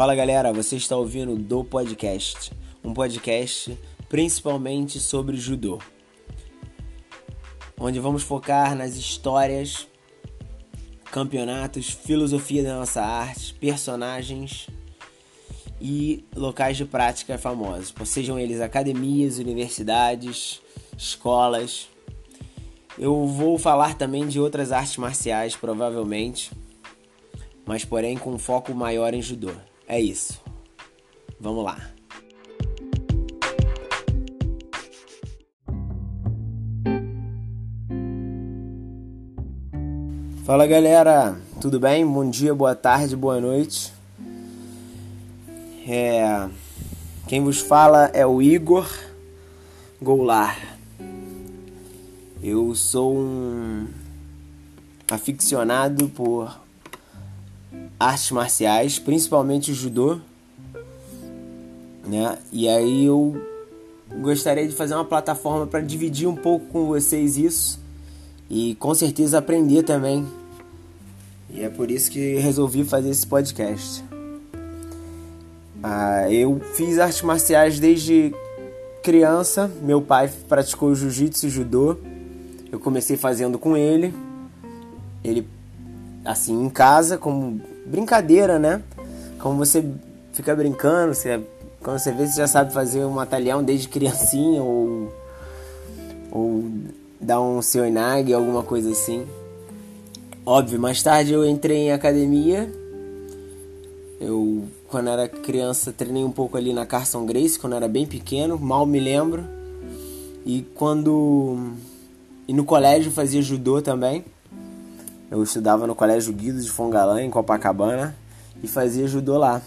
Fala galera, você está ouvindo do podcast, um podcast principalmente sobre judô, onde vamos focar nas histórias, campeonatos, filosofia da nossa arte, personagens e locais de prática famosos, sejam eles academias, universidades, escolas. Eu vou falar também de outras artes marciais, provavelmente, mas porém com foco maior em judô. É isso. Vamos lá. Fala galera, tudo bem? Bom dia, boa tarde, boa noite. É... Quem vos fala é o Igor Goulart. Eu sou um aficionado por artes marciais, principalmente o judô, né? E aí eu gostaria de fazer uma plataforma para dividir um pouco com vocês isso e com certeza aprender também. E é por isso que resolvi fazer esse podcast. Ah, eu fiz artes marciais desde criança. Meu pai praticou jiu-jitsu e judô. Eu comecei fazendo com ele. Ele, assim, em casa, como brincadeira, né? Como você fica brincando, você, quando você vê, você já sabe fazer um atalhão desde criancinha ou, ou dar um seonag, alguma coisa assim. Óbvio, mais tarde eu entrei em academia. Eu quando era criança, treinei um pouco ali na Carson Grace, quando era bem pequeno, mal me lembro. E quando. E no colégio fazia judô também. Eu estudava no Colégio Guido de Fongalã, em Copacabana, e fazia judô lá.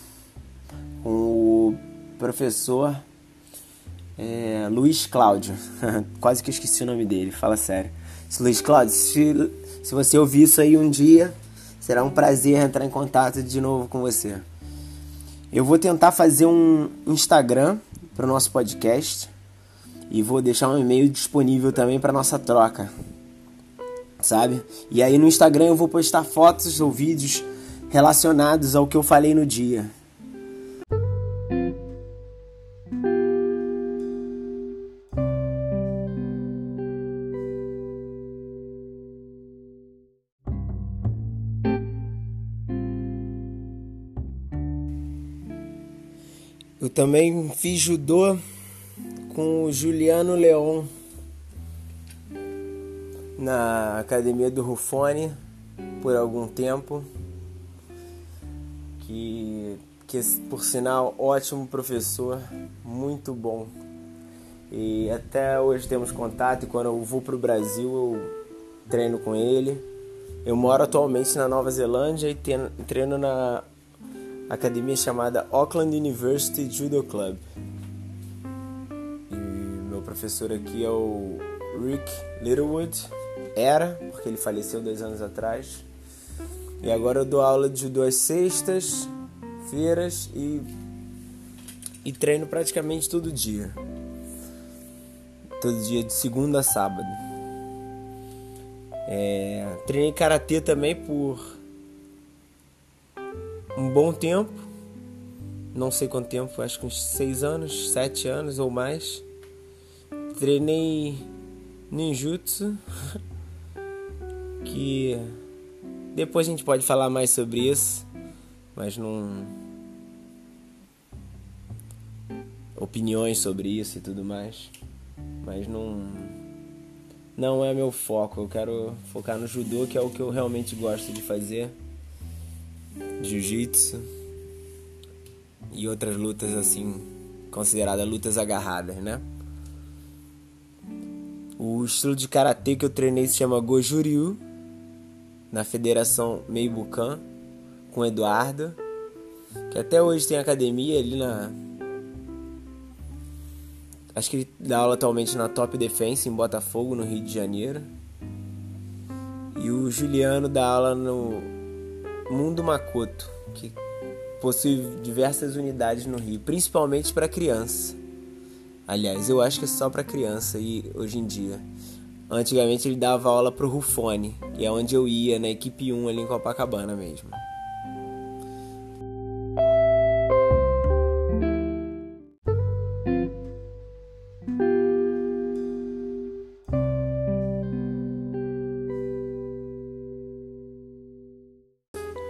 Com o professor é, Luiz Cláudio. Quase que esqueci o nome dele, fala sério. Luiz Cláudio, se, se você ouvir isso aí um dia, será um prazer entrar em contato de novo com você. Eu vou tentar fazer um Instagram para o nosso podcast e vou deixar um e-mail disponível também para nossa troca, sabe? E aí no Instagram eu vou postar fotos ou vídeos relacionados ao que eu falei no dia. Eu também fiz judô com o Juliano Leon na academia do Rufone por algum tempo. Que, que por sinal, ótimo professor, muito bom. E até hoje temos contato e quando eu vou para o Brasil eu treino com ele. Eu moro atualmente na Nova Zelândia e treino na academia chamada Auckland University Judo Club. E meu professor aqui é o Rick Littlewood. Era, porque ele faleceu dois anos atrás. E agora eu dou aula de às sextas, feiras e, e treino praticamente todo dia. Todo dia de segunda a sábado. É, treinei karatê também por um bom tempo, não sei quanto tempo, acho que uns seis anos, sete anos ou mais. Treinei ninjutsu, que depois a gente pode falar mais sobre isso, mas não opiniões sobre isso e tudo mais, mas não não é meu foco. Eu quero focar no judô, que é o que eu realmente gosto de fazer jiu-jitsu e outras lutas assim consideradas lutas agarradas, né? O estilo de karatê que eu treinei se chama Gojuryu na Federação Meibukan com Eduardo, que até hoje tem academia ali na Acho que ele dá aula atualmente na Top Defense em Botafogo, no Rio de Janeiro. E o Juliano dá aula no Mundo Makoto, que possui diversas unidades no Rio, principalmente para criança. Aliás, eu acho que é só para criança e hoje em dia. Antigamente ele dava aula pro Rufone, que é onde eu ia, na equipe 1 ali em Copacabana mesmo.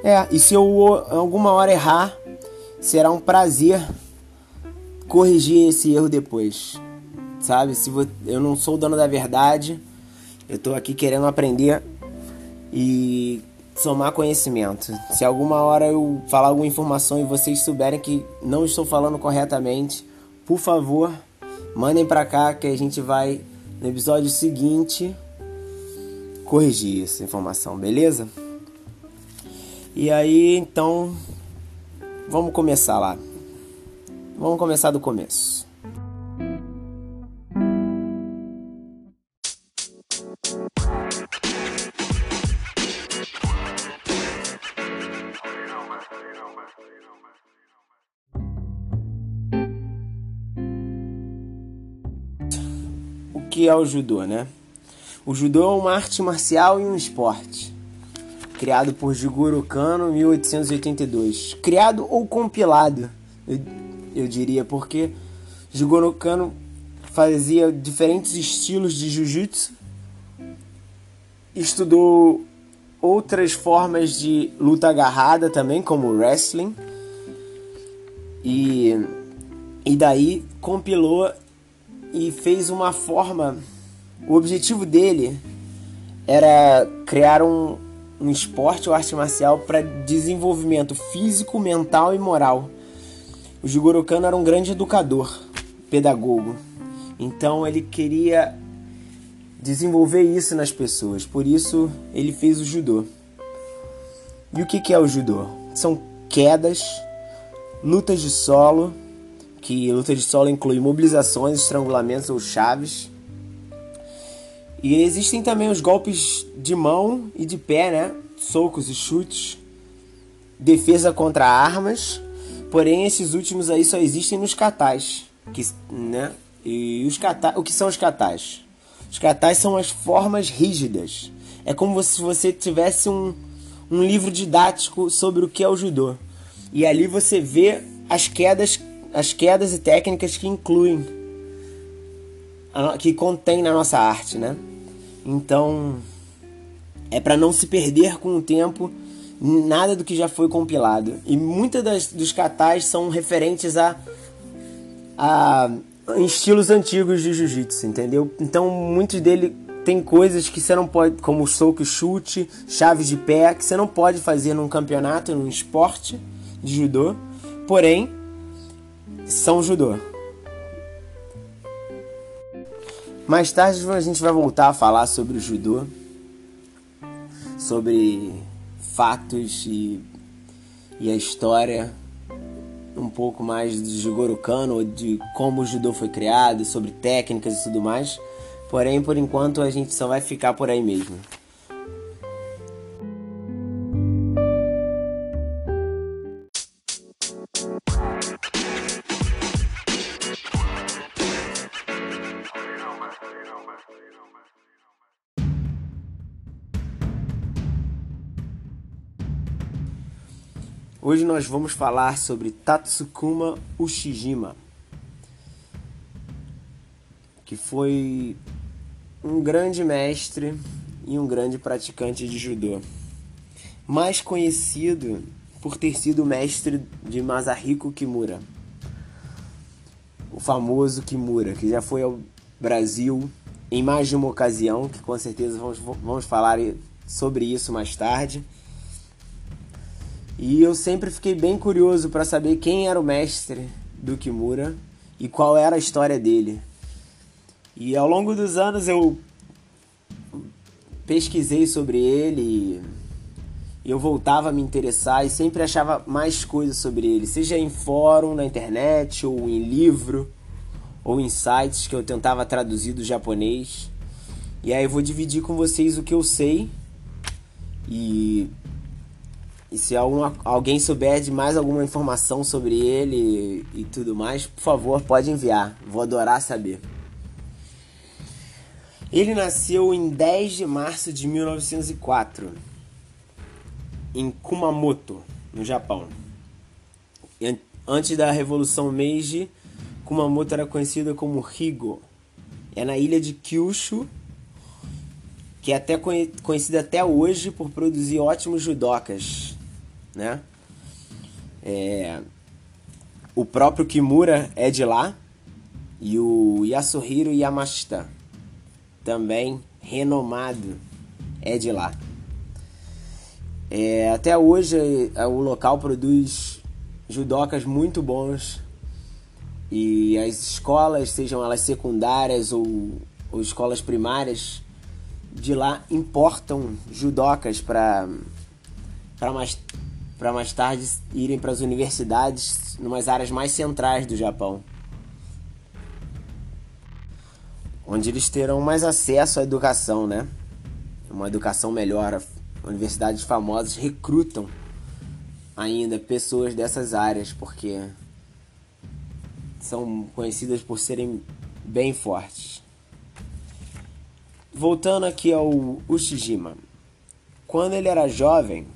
É, e se eu alguma hora errar, será um prazer corrigir esse erro depois. Sabe? Se eu não sou o dono da verdade, eu tô aqui querendo aprender e somar conhecimento. Se alguma hora eu falar alguma informação e vocês souberem que não estou falando corretamente, por favor, mandem para cá que a gente vai no episódio seguinte corrigir essa informação, beleza? E aí, então, vamos começar lá. Vamos começar do começo. Que é o judô, né? O judô é uma arte marcial e um esporte criado por Jigoro Kano em 1882. Criado ou compilado, eu, eu diria, porque Jigoro Kano fazia diferentes estilos de jiu-jitsu, estudou outras formas de luta agarrada também, como wrestling, e, e daí compilou e fez uma forma. O objetivo dele era criar um, um esporte ou arte marcial para desenvolvimento físico, mental e moral. O Jigoro Kano era um grande educador, pedagogo. Então ele queria desenvolver isso nas pessoas. Por isso ele fez o judô. E o que é o judô? São quedas, lutas de solo, que luta de solo inclui mobilizações, estrangulamentos ou chaves e existem também os golpes de mão e de pé, né? Socos e chutes. Defesa contra armas. Porém, esses últimos aí só existem nos katais, que, né? E os kata, o que são os katais? Os katais são as formas rígidas. É como se você tivesse um, um livro didático sobre o que é o judô. E ali você vê as quedas, as quedas e técnicas que incluem que contém na nossa arte, né? Então, é para não se perder com o tempo nada do que já foi compilado. E muitas dos catais são referentes a, a estilos antigos de jiu-jitsu, entendeu? Então, muitos dele tem coisas que você não pode, como soco e chute, chaves de pé, que você não pode fazer num campeonato, num esporte de judô. Porém, são judô. Mais tarde a gente vai voltar a falar sobre o judô, sobre fatos e, e a história um pouco mais de Jigoro Kano, de como o judô foi criado, sobre técnicas e tudo mais. Porém, por enquanto a gente só vai ficar por aí mesmo. Hoje nós vamos falar sobre Tatsukuma Ushijima, que foi um grande mestre e um grande praticante de judô, mais conhecido por ter sido mestre de Masahiko Kimura, o famoso Kimura, que já foi ao Brasil em mais de uma ocasião, que com certeza vamos, vamos falar sobre isso mais tarde. E eu sempre fiquei bem curioso para saber quem era o mestre do Kimura e qual era a história dele. E ao longo dos anos eu pesquisei sobre ele e eu voltava a me interessar e sempre achava mais coisas sobre ele, seja em fórum, na internet, ou em livro, ou em sites que eu tentava traduzir do japonês. E aí eu vou dividir com vocês o que eu sei e e se algum, alguém souber de mais alguma informação sobre ele e, e tudo mais, por favor, pode enviar. Vou adorar saber. Ele nasceu em 10 de março de 1904 em Kumamoto, no Japão. Antes da Revolução Meiji, Kumamoto era conhecida como Higo. É na ilha de Kyushu, que é até conhecida até hoje por produzir ótimos judocas né? É, o próprio Kimura é de lá e o Yasuhiro Yamashita, também renomado, é de lá. É, até hoje é, o local produz judocas muito bons e as escolas, sejam elas secundárias ou, ou escolas primárias, de lá importam judocas para mais, mais tarde irem para as universidades numas áreas mais centrais do Japão. Onde eles terão mais acesso à educação, né? Uma educação melhor. Universidades famosas recrutam ainda pessoas dessas áreas, porque são conhecidas por serem bem fortes. Voltando aqui ao Ushijima. Quando ele era jovem,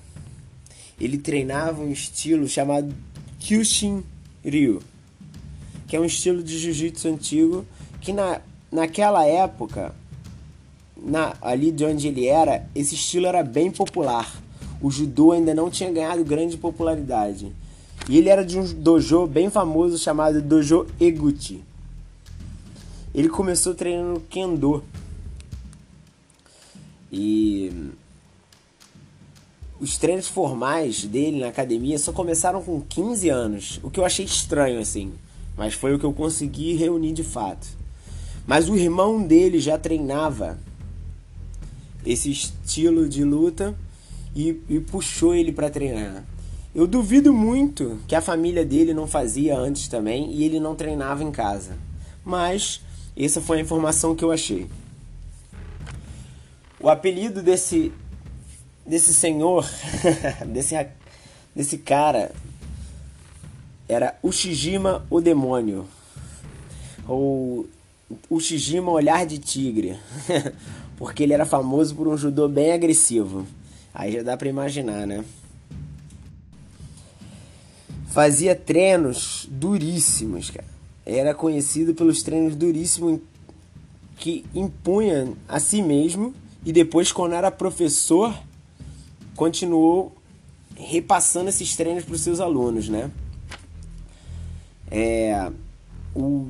ele treinava um estilo chamado Kyushin Ryu, que é um estilo de jiu-jitsu antigo que na, naquela época, na, ali de onde ele era, esse estilo era bem popular. O judô ainda não tinha ganhado grande popularidade. E ele era de um dojo bem famoso chamado Dojo Eguchi. Ele começou treinando Kendo. E os treinos formais dele na academia só começaram com 15 anos, o que eu achei estranho assim, mas foi o que eu consegui reunir de fato. Mas o irmão dele já treinava esse estilo de luta e, e puxou ele para treinar. Eu duvido muito que a família dele não fazia antes também e ele não treinava em casa. Mas essa foi a informação que eu achei. O apelido desse desse senhor, desse desse cara era Ushijima o demônio ou Ushijima olhar de tigre, porque ele era famoso por um judô bem agressivo. Aí já dá para imaginar, né? fazia treinos duríssimos, cara. Era conhecido pelos treinos duríssimos que impunha a si mesmo e depois quando era professor continuou repassando esses treinos para os seus alunos, né? É, o,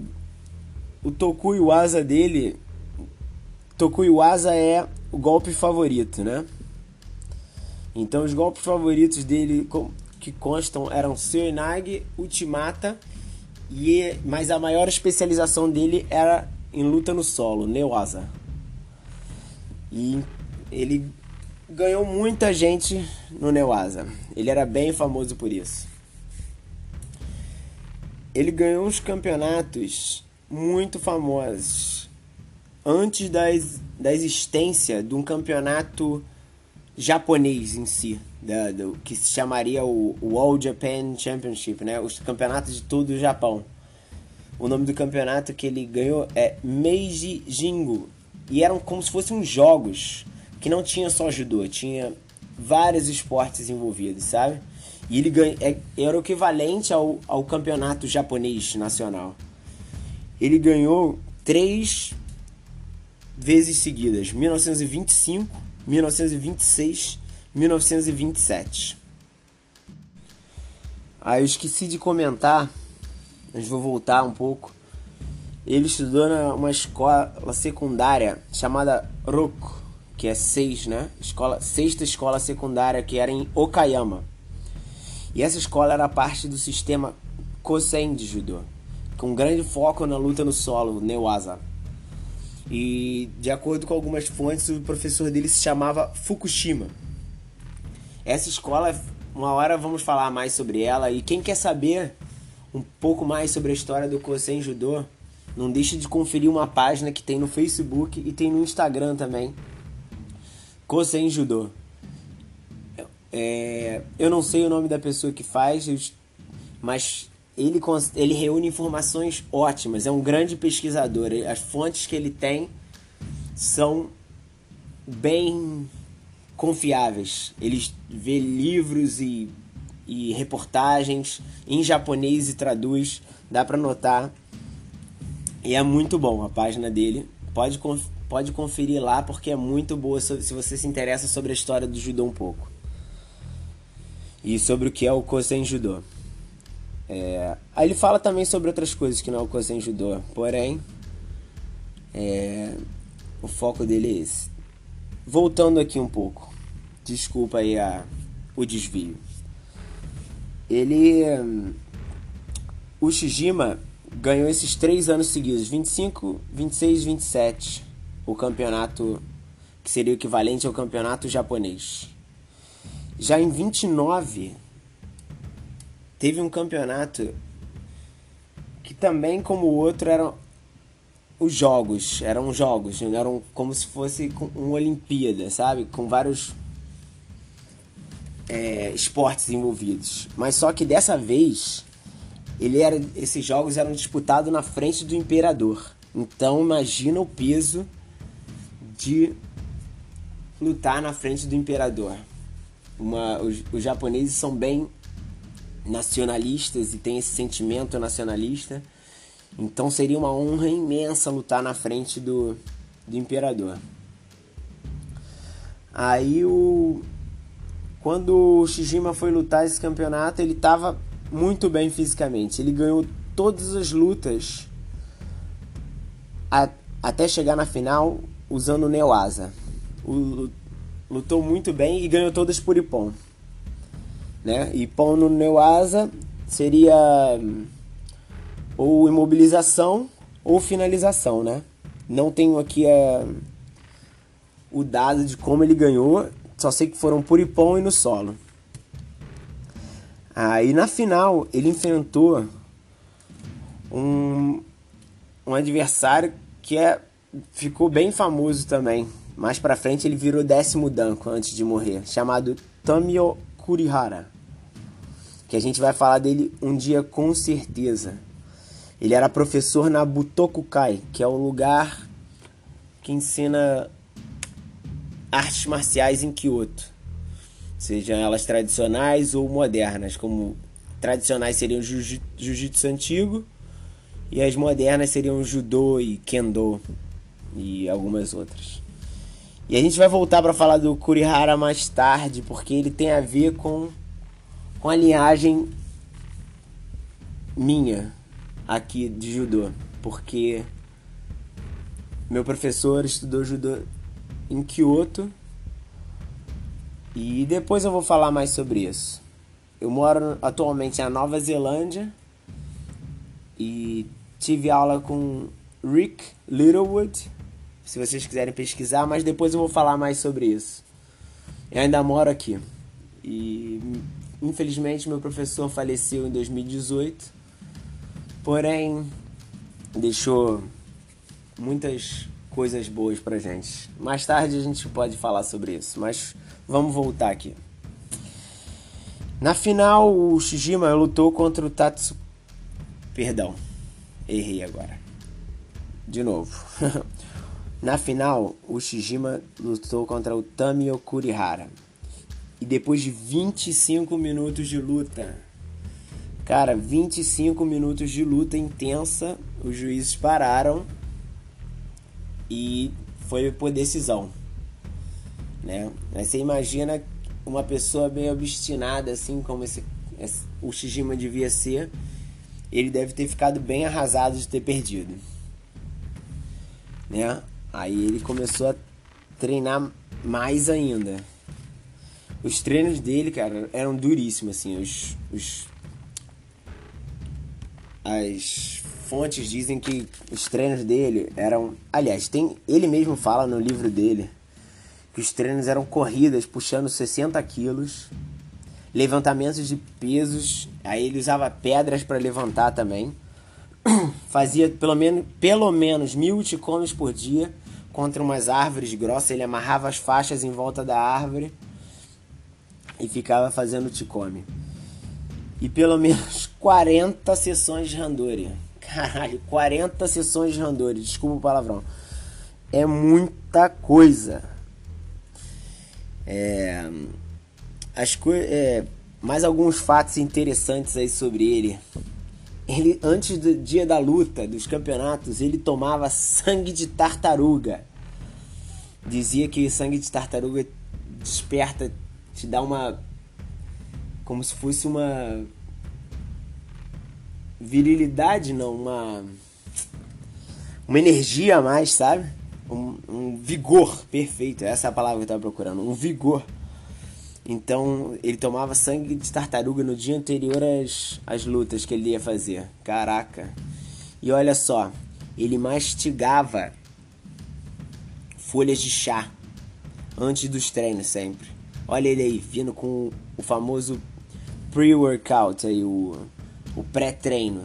o dele, Tokuiwasa é o golpe favorito, né? Então os golpes favoritos dele que constam eram Seoinage, Ultimata, e, mas a maior especialização dele era em luta no solo, Neoasa. E ele ganhou muita gente no Neoasa. Ele era bem famoso por isso. Ele ganhou uns campeonatos muito famosos antes da, da existência de um campeonato japonês em si, da, do, que se chamaria o, o All Japan Championship, né? Os campeonatos de todo o Japão. O nome do campeonato que ele ganhou é Meiji Jingu. E eram como se fossem jogos, que não tinha só judô, tinha vários esportes envolvidos, sabe? E ele ganha, é, era o equivalente ao, ao campeonato japonês nacional. Ele ganhou três vezes seguidas, 1925, 1926, 1927. Ah, eu esqueci de comentar, mas vou voltar um pouco. Ele estudou numa escola secundária chamada Roku, que é seis, né? Escola, sexta escola secundária que era em Okayama. E essa escola era parte do sistema Kosen de judô, com grande foco na luta no solo, Newaza. E de acordo com algumas fontes, o professor dele se chamava Fukushima. Essa escola, uma hora vamos falar mais sobre ela. E quem quer saber um pouco mais sobre a história do Kosen Judô, não deixe de conferir uma página que tem no Facebook e tem no Instagram também. Kosen Judô. É, eu não sei o nome da pessoa que faz, mas ele, ele reúne informações ótimas, é um grande pesquisador. As fontes que ele tem são bem confiáveis. Ele vê livros e, e reportagens em japonês e traduz, dá para notar. E é muito bom a página dele. Pode, pode conferir lá porque é muito boa se você se interessa sobre a história do judô um pouco. e sobre o que é o Kosen Judô. É, aí ele fala também sobre outras coisas que não é o Kosen Judô, porém, é, o foco dele é esse. Voltando aqui um pouco, desculpa aí a, o desvio. Ele. O Shijima ganhou esses três anos seguidos, 25, 26 27, o campeonato que seria o equivalente ao campeonato japonês. Já em 29, teve um campeonato que também, como o outro, eram os jogos. Eram jogos, eram como se fosse uma Olimpíada, sabe? Com vários é, esportes envolvidos. Mas só que dessa vez, ele era, esses jogos eram disputados na frente do imperador. Então imagina o peso de lutar na frente do imperador. Uma, os, os japoneses são bem nacionalistas e têm esse sentimento nacionalista. Então seria uma honra imensa lutar na frente do, do imperador. Aí o quando o Shijima foi lutar esse campeonato, ele estava muito bem fisicamente. Ele ganhou todas as lutas a, até chegar na final usando o Neoasa. lutou muito bem e ganhou todas por Ippon. Né? Ippon no Neoasa seria hum, ou imobilização ou finalização, né? Não tenho aqui a, o dado de como ele ganhou, só sei que foram por Ipom e no solo. Aí na final ele enfrentou um, um adversário que é, ficou bem famoso também. Mais pra frente ele virou décimo danco antes de morrer, chamado Tamio Kurihara. Que a gente vai falar dele um dia com certeza. Ele era professor na Butokukai, que é um lugar que ensina artes marciais em Kyoto, sejam elas tradicionais ou modernas, como tradicionais seriam jiu-jitsu antigo e as modernas seriam judô e kendo e algumas outras. E a gente vai voltar para falar do Kurihara mais tarde, porque ele tem a ver com com a linhagem minha aqui de judô, porque meu professor estudou judô em Kyoto. E depois eu vou falar mais sobre isso. Eu moro atualmente na Nova Zelândia e tive aula com Rick Littlewood, se vocês quiserem pesquisar, mas depois eu vou falar mais sobre isso. Eu ainda moro aqui. E infelizmente meu professor faleceu em 2018. Porém, deixou muitas coisas boas pra gente. Mais tarde a gente pode falar sobre isso, mas vamos voltar aqui. Na final, o Shijima lutou contra o Tatsu. Perdão, errei agora. De novo. Na final, o Shijima lutou contra o Tamio Kurihara. E depois de 25 minutos de luta, cara, 25 minutos de luta intensa, os juízes pararam e foi por decisão, né? Mas você imagina uma pessoa bem obstinada assim como esse, esse o Shijima devia ser, ele deve ter ficado bem arrasado de ter perdido, né? Aí ele começou a treinar mais ainda. Os treinos dele, cara, eram duríssimos assim, os, os as fontes dizem que os treinos dele eram. Aliás, tem ele mesmo fala no livro dele que os treinos eram corridas puxando 60 quilos, levantamentos de pesos, aí ele usava pedras para levantar também. Fazia pelo menos, pelo menos mil ticomes por dia contra umas árvores grossas. Ele amarrava as faixas em volta da árvore e ficava fazendo ticome. E pelo menos 40 sessões de randori. Caralho, 40 sessões de Randori, desculpa o palavrão. É muita coisa. É, as co é, mais alguns fatos interessantes aí sobre ele. Ele antes do dia da luta, dos campeonatos, ele tomava sangue de tartaruga. Dizia que sangue de tartaruga desperta, te dá uma como se fosse uma virilidade, não, uma uma energia a mais, sabe? Um, um, vigor perfeito, essa é a palavra que eu tava procurando, um vigor. Então ele tomava sangue de tartaruga no dia anterior às, às lutas que ele ia fazer. Caraca. E olha só, ele mastigava folhas de chá antes dos treinos sempre. Olha ele aí, vindo com o famoso pre-workout aí, o, o pré-treino.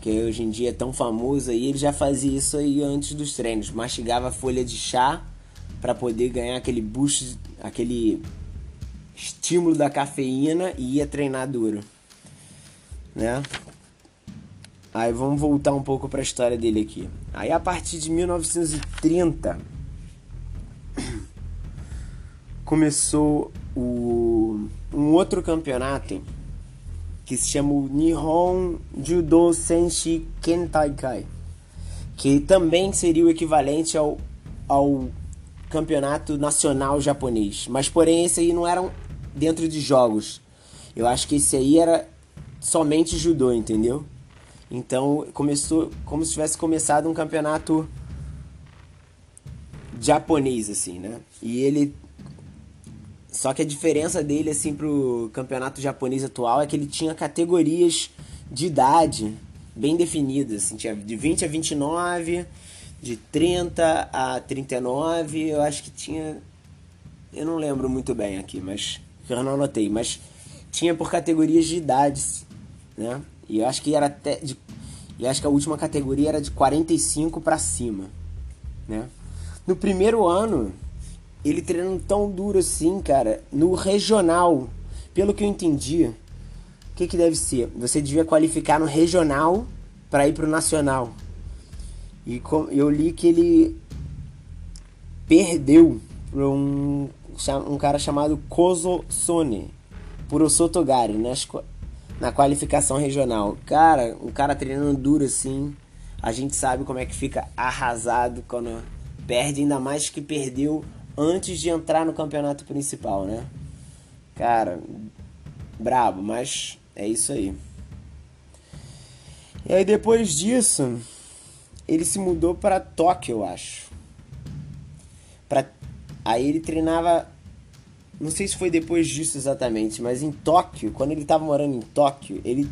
Que hoje em dia é tão famoso aí, ele já fazia isso aí antes dos treinos. Mastigava folha de chá para poder ganhar aquele boost, aquele estímulo da cafeína e ia treinar duro. Né? Aí vamos voltar um pouco para a história dele aqui. Aí a partir de 1930 começou o, um outro campeonato que se chama o Nihon Judo Senshi Kentaikai, que também seria o equivalente ao, ao campeonato nacional japonês. Mas porém esse aí não era dentro de jogos. Eu acho que esse aí era somente judô, entendeu? Então começou como se tivesse começado um campeonato japonês assim, né? E ele só que a diferença dele, assim, pro campeonato japonês atual é que ele tinha categorias de idade bem definidas. Assim, tinha de 20 a 29, de 30 a 39, eu acho que tinha. Eu não lembro muito bem aqui, mas. Eu não anotei, mas tinha por categorias de idades, né? E eu acho que era até. De, eu acho que a última categoria era de 45 para cima, né? No primeiro ano, ele treinando tão duro assim, cara, no regional, pelo que eu entendi, o que, que deve ser? Você devia qualificar no regional para ir pro nacional. E eu li que ele perdeu para um, um cara chamado Kozo Sone por Osotogari na, na qualificação regional. Cara, um cara treinando duro assim, a gente sabe como é que fica arrasado quando perde, ainda mais que perdeu antes de entrar no campeonato principal, né? Cara, brabo, mas é isso aí. E aí depois disso, ele se mudou para Tóquio, eu acho. Aí ele treinava, não sei se foi depois disso exatamente, mas em Tóquio, quando ele estava morando em Tóquio, ele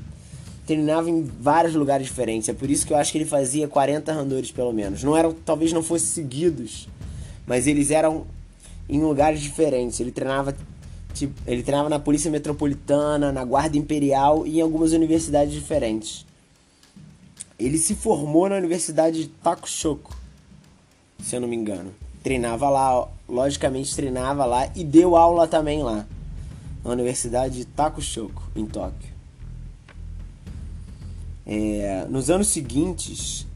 treinava em vários lugares diferentes. É por isso que eu acho que ele fazia 40 randores pelo menos. Não eram, talvez não fossem seguidos, mas eles eram em lugares diferentes. Ele treinava tipo, ele treinava na Polícia Metropolitana, na Guarda Imperial e em algumas universidades diferentes. Ele se formou na Universidade de Takushoku, se eu não me engano. Treinava lá, logicamente treinava lá e deu aula também lá, na Universidade de Takushoku, em Tóquio. É, nos anos seguintes,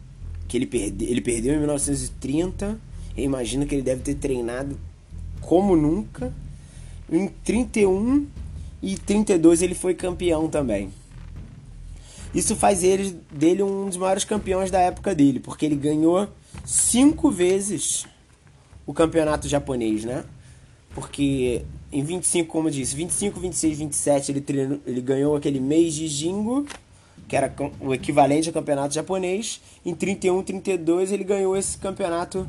que ele, perde, ele perdeu em 1930 eu imagino que ele deve ter treinado como nunca. Em 31 e 32 ele foi campeão também. Isso faz ele, dele um dos maiores campeões da época dele, porque ele ganhou cinco vezes o campeonato japonês, né? Porque em 25, como eu disse, 25, 26, 27 ele, treinou, ele ganhou aquele mês de Jingo, que era o equivalente ao campeonato japonês. Em 31, 32 ele ganhou esse campeonato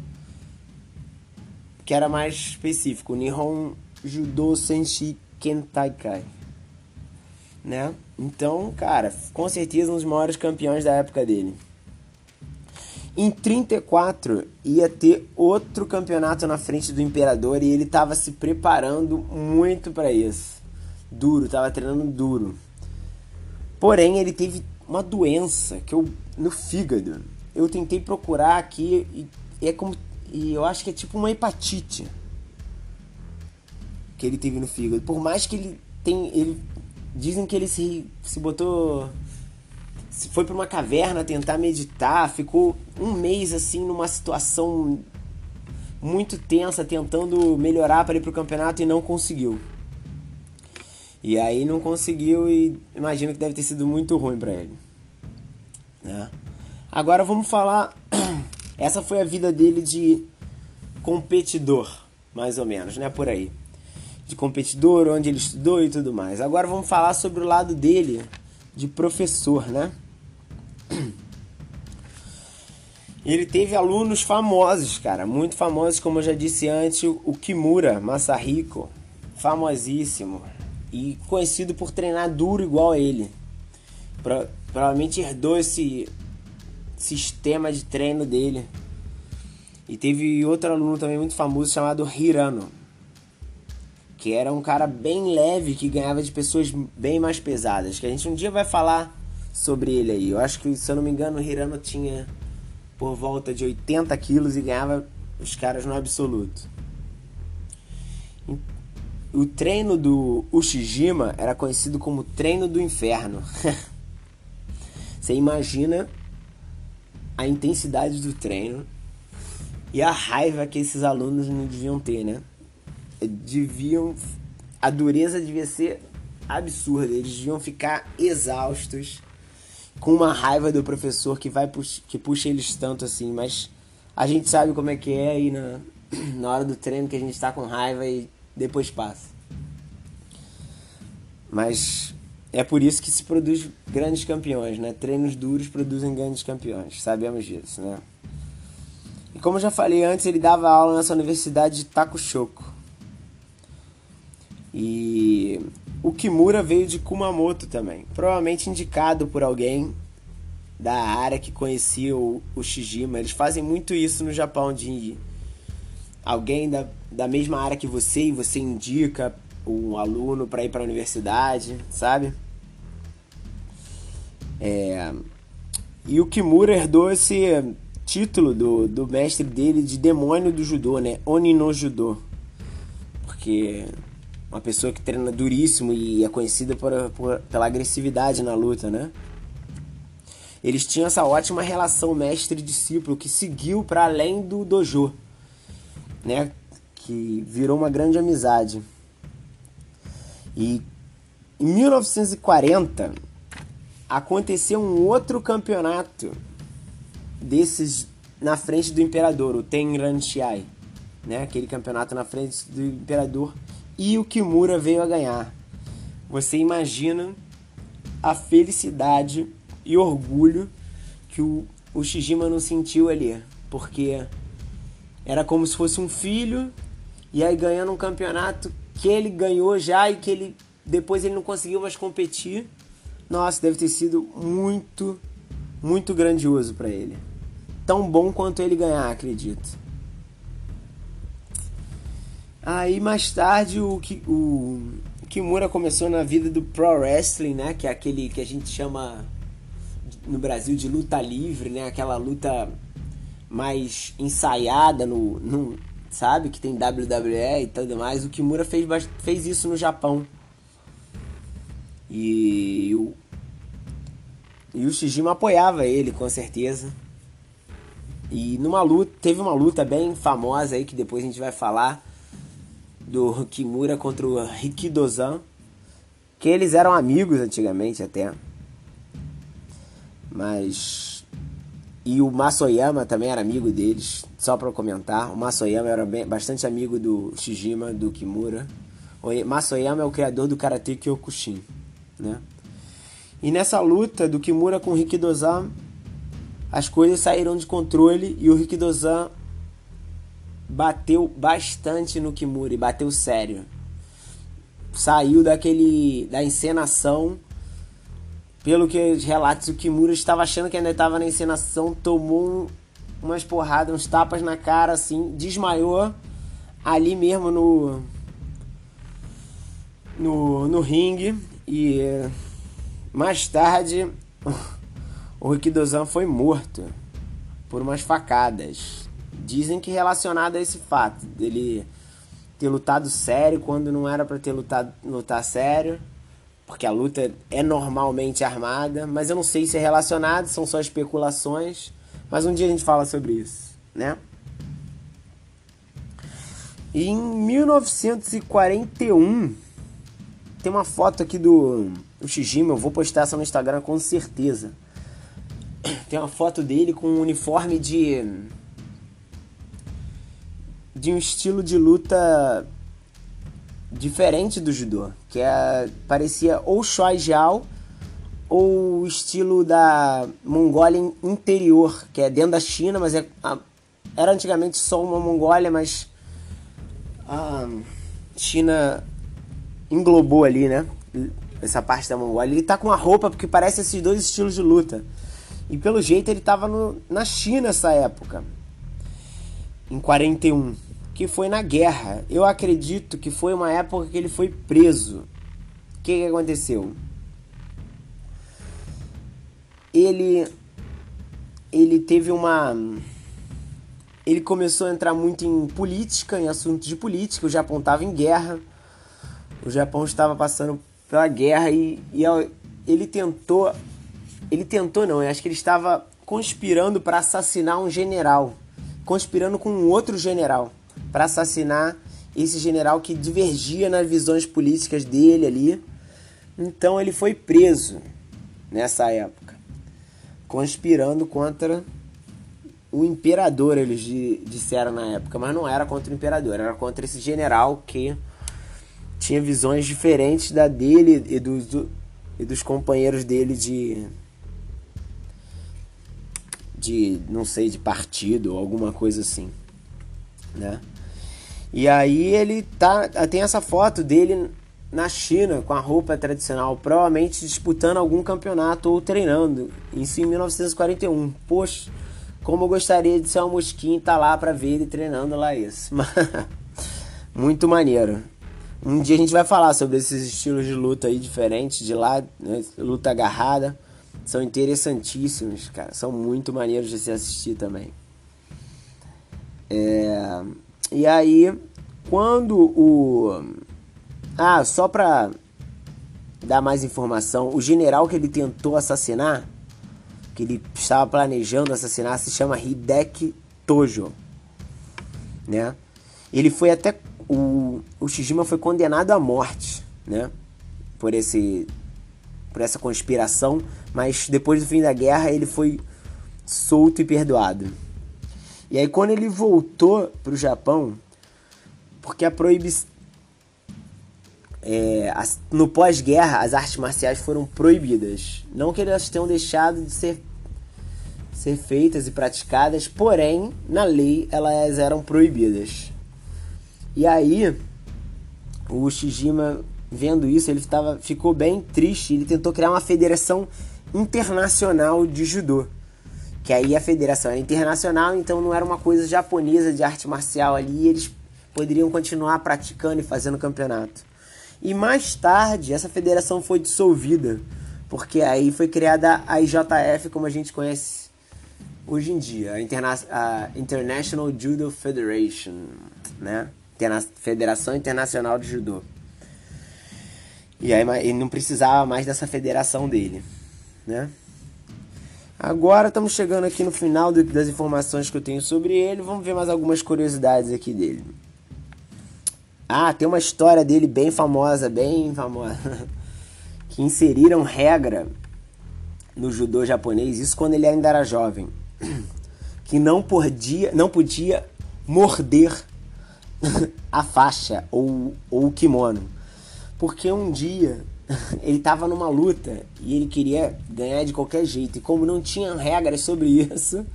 que era mais específico, Nihon Judo Senshi Kentaikai. Né? Então, cara, com certeza um dos maiores campeões da época dele. Em 34 ia ter outro campeonato na frente do imperador e ele estava se preparando muito para isso. Duro, estava treinando duro. Porém, ele teve uma doença que eu no fígado. Eu tentei procurar aqui e é como e eu acho que é tipo uma hepatite que ele teve no fígado. Por mais que ele tem. Ele, dizem que ele se, se botou. Foi para uma caverna tentar meditar, ficou um mês assim numa situação muito tensa, tentando melhorar para ir pro campeonato e não conseguiu. E aí não conseguiu e imagino que deve ter sido muito ruim para ele. Né? Agora vamos falar essa foi a vida dele de competidor, mais ou menos, né? Por aí. de competidor, onde ele estudou e tudo mais. Agora vamos falar sobre o lado dele de professor, né? Ele teve alunos famosos, cara, muito famosos, como eu já disse antes, o Kimura Masahiko, famosíssimo e conhecido por treinar duro igual a ele. Pro, provavelmente herdou esse sistema de treino dele. E teve outro aluno também muito famoso chamado Hirano, que era um cara bem leve que ganhava de pessoas bem mais pesadas, que a gente um dia vai falar sobre ele aí. Eu acho que, se eu não me engano, o Hirano tinha por volta de 80 quilos e ganhava os caras no absoluto. O treino do Ushijima era conhecido como treino do inferno. Você imagina a intensidade do treino e a raiva que esses alunos não deviam ter, né? Deviam. A dureza devia ser absurda, eles deviam ficar exaustos com uma raiva do professor que vai que puxa eles tanto assim, mas a gente sabe como é que é aí na, na hora do treino que a gente está com raiva e depois passa. Mas é por isso que se produz grandes campeões, né? Treinos duros produzem grandes campeões, sabemos disso, né? E como eu já falei antes, ele dava aula nessa universidade de Takushoko. E o Kimura veio de Kumamoto também, provavelmente indicado por alguém da área que conhecia o, o Shijima. Eles fazem muito isso no Japão, de alguém da, da mesma área que você e você indica um aluno para ir para a universidade, sabe? É... E o Kimura herdou esse título do, do mestre dele de demônio do judô, né? Oni no judô. Porque uma pessoa que treina duríssimo e é conhecida por, por, pela agressividade na luta, né? Eles tinham essa ótima relação mestre-discípulo que seguiu para além do dojo, né? Que virou uma grande amizade. E em 1940 aconteceu um outro campeonato desses na frente do imperador, o Tenran né? Aquele campeonato na frente do imperador e o Kimura veio a ganhar. Você imagina a felicidade e orgulho que o, o Shijima não sentiu ali, porque era como se fosse um filho e aí ganhando um campeonato que ele ganhou já e que ele depois ele não conseguiu mais competir. Nossa, deve ter sido muito, muito grandioso para ele. Tão bom quanto ele ganhar, acredito. Aí mais tarde o, o Kimura começou na vida do pro wrestling, né? Que é aquele que a gente chama no Brasil de luta livre, né? Aquela luta mais ensaiada no, no sabe? Que tem WWE e tudo mais. O Kimura fez, fez isso no Japão. E o, e o Shijima apoiava ele, com certeza. E numa luta, teve uma luta bem famosa aí que depois a gente vai falar do Kimura contra o Rikidozan, que eles eram amigos antigamente até. Mas e o Masoyama também era amigo deles, só para comentar. O Masoyama era bem, bastante amigo do Shijima, do Kimura. O Masoyama é o criador do Karate Kyokushin, né? E nessa luta do Kimura com o Rikidozan, as coisas saíram de controle e o Rikidozan bateu bastante no Kimura, bateu sério. Saiu daquele da encenação. Pelo que os relatos, o Kimura estava achando que ainda estava na encenação, tomou um, umas porradas, uns tapas na cara, assim, desmaiou ali mesmo no no, no ringue e mais tarde o Rikidozan foi morto por umas facadas. Dizem que relacionado a esse fato dele ter lutado sério quando não era para ter lutado lutar sério, porque a luta é normalmente armada, mas eu não sei se é relacionado, são só especulações, mas um dia a gente fala sobre isso, né? E em 1941 tem uma foto aqui do, do Shijima, eu vou postar essa no Instagram com certeza. Tem uma foto dele com um uniforme de de um estilo de luta diferente do judô, que é, parecia ou Shoai Jiao ou o estilo da Mongólia interior, que é dentro da China, mas é, era antigamente só uma Mongólia, mas a China englobou ali, né? Essa parte da Mongólia. Ele tá com uma roupa porque parece esses dois estilos de luta. E pelo jeito ele tava no, na China essa época, em 41, que foi na guerra. Eu acredito que foi uma época que ele foi preso. O que, que aconteceu? ele ele teve uma ele começou a entrar muito em política, em assuntos de política. O Japão estava em guerra, o Japão estava passando pela guerra e, e ele tentou, ele tentou não, eu acho que ele estava conspirando para assassinar um general, conspirando com um outro general para assassinar esse general que divergia nas visões políticas dele ali. Então ele foi preso nessa época conspirando contra o imperador, eles disseram na época, mas não era contra o imperador, era contra esse general que tinha visões diferentes da dele e dos, do, e dos companheiros dele de de não sei de partido alguma coisa assim, né? E aí ele tá tem essa foto dele na China com a roupa tradicional, provavelmente disputando algum campeonato ou treinando. Isso em 1941. Poxa, como eu gostaria de ser uma mosquinha e tá lá para ver ele treinando lá isso. Muito maneiro. Um dia a gente vai falar sobre esses estilos de luta aí diferentes de lá, né? luta agarrada. São interessantíssimos, cara. São muito maneiros de se assistir também. É... E aí, quando o ah, só pra dar mais informação, o general que ele tentou assassinar, que ele estava planejando assassinar, se chama Hideki Tojo, né? Ele foi até o o Shijima foi condenado à morte, né? Por esse por essa conspiração, mas depois do fim da guerra ele foi solto e perdoado. E aí quando ele voltou pro Japão, porque a proibição é, no pós-guerra, as artes marciais foram proibidas. Não que elas tenham deixado de ser, ser feitas e praticadas, porém, na lei, elas eram proibidas. E aí, o Shijima, vendo isso, ele tava, ficou bem triste. Ele tentou criar uma federação internacional de judô. Que aí a federação era internacional, então não era uma coisa japonesa de arte marcial ali. eles poderiam continuar praticando e fazendo campeonato. E mais tarde, essa federação foi dissolvida, porque aí foi criada a IJF, como a gente conhece hoje em dia, a, Interna a International Judo Federation, né? Interna Federação Internacional de Judô. E aí ele não precisava mais dessa federação dele, né? Agora estamos chegando aqui no final das informações que eu tenho sobre ele. Vamos ver mais algumas curiosidades aqui dele. Ah, tem uma história dele bem famosa, bem famosa. que inseriram regra no judô japonês, isso quando ele ainda era jovem. Que não podia, não podia morder a faixa ou, ou o kimono. Porque um dia ele estava numa luta e ele queria ganhar de qualquer jeito. E como não tinha regras sobre isso,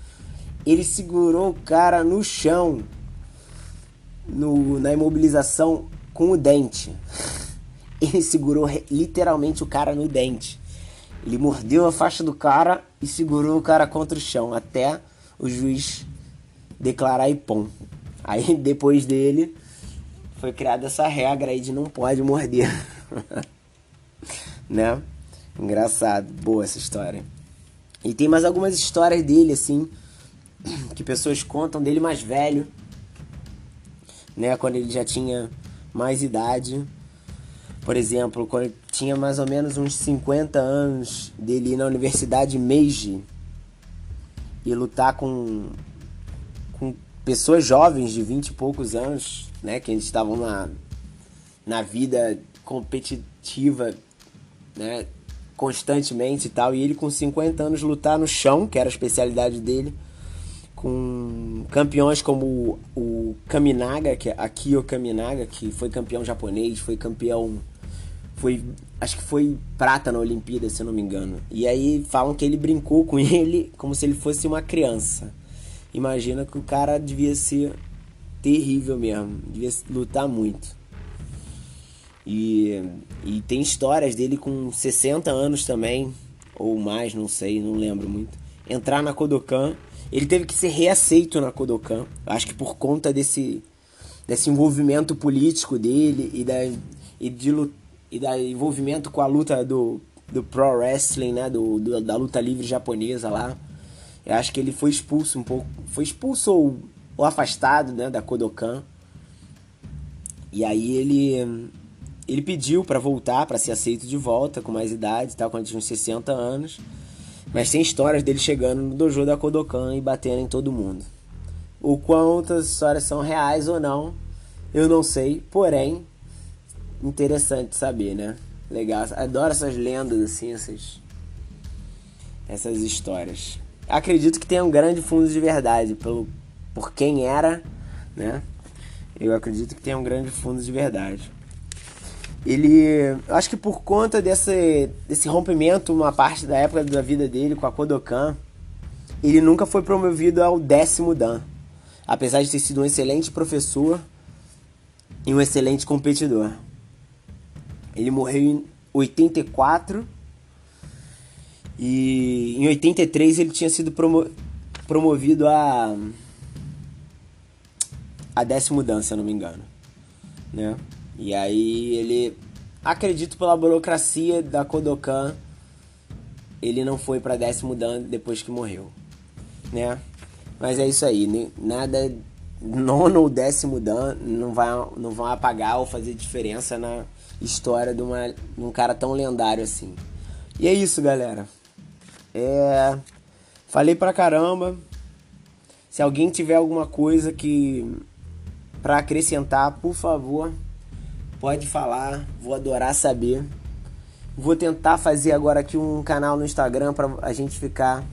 ele segurou o cara no chão no, na imobilização com o dente. Ele segurou literalmente o cara no dente. Ele mordeu a faixa do cara e segurou o cara contra o chão até o juiz declarar ipom. Aí depois dele foi criada essa regra aí de não pode morder. Né? Engraçado, boa essa história. E tem mais algumas histórias dele assim que pessoas contam dele mais velho né, quando ele já tinha mais idade. Por exemplo, quando ele tinha mais ou menos uns 50 anos dele ir na Universidade Meiji e lutar com, com pessoas jovens de 20 e poucos anos, né, que eles estavam na, na vida competitiva, né, constantemente e tal, e ele com 50 anos lutar no chão, que era a especialidade dele, com campeões como o Kaminaga, que é Akio Kaminaga, que foi campeão japonês, foi campeão foi acho que foi prata na Olimpíada, se eu não me engano. E aí falam que ele brincou com ele como se ele fosse uma criança. Imagina que o cara devia ser terrível mesmo, devia lutar muito. E, e tem histórias dele com 60 anos também, ou mais, não sei, não lembro muito. Entrar na Kodokan, ele teve que ser reaceito na Kodokan, acho que por conta desse, desse envolvimento político dele e da, e de, e da envolvimento com a luta do, do pro wrestling, né, do, do, da luta livre japonesa lá. Eu acho que ele foi expulso um pouco, foi expulso ou, ou afastado, né, da Kodokan. E aí ele ele pediu para voltar, para ser aceito de volta com mais idade, tal, quando tinha uns 60 anos. Mas tem histórias dele chegando no dojo da Kodokan e batendo em todo mundo. O quanto as histórias são reais ou não, eu não sei. Porém, interessante saber, né? Legal. Adoro essas lendas, assim, essas, essas histórias. Acredito que tem um grande fundo de verdade pelo, por quem era, né? Eu acredito que tem um grande fundo de verdade. Ele, acho que por conta desse, desse rompimento, uma parte da época da vida dele com a Kodokan, ele nunca foi promovido ao décimo Dan, apesar de ter sido um excelente professor e um excelente competidor. Ele morreu em 84 e em 83 ele tinha sido promo promovido a a décimo dan, se eu não me engano, né? E aí ele acredito pela burocracia da Kodokan, ele não foi para décimo dan depois que morreu, né? Mas é isso aí, nada nono ou décimo dan não vai não vão apagar ou fazer diferença na história de, uma, de um cara tão lendário assim. E é isso, galera. É... Falei pra caramba. Se alguém tiver alguma coisa que para acrescentar, por favor, pode falar. Vou adorar saber. Vou tentar fazer agora aqui um canal no Instagram para a gente ficar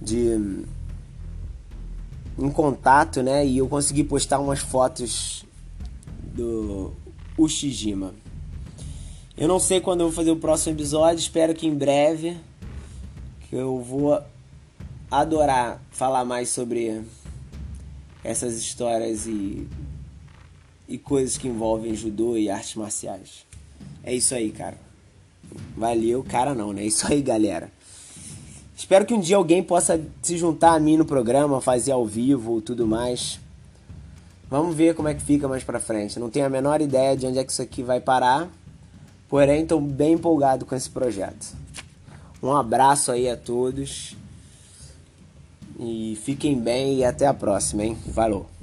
de em contato, né? E eu consegui postar umas fotos do Ushijima. Eu não sei quando eu vou fazer o próximo episódio, espero que em breve. Que eu vou adorar falar mais sobre essas histórias e, e coisas que envolvem judô e artes marciais. É isso aí, cara. Valeu, cara não, né? É isso aí, galera. Espero que um dia alguém possa se juntar a mim no programa, fazer ao vivo, tudo mais. Vamos ver como é que fica mais pra frente. Não tenho a menor ideia de onde é que isso aqui vai parar. Porém, estou bem empolgado com esse projeto. Um abraço aí a todos. E fiquem bem e até a próxima, hein? Valeu!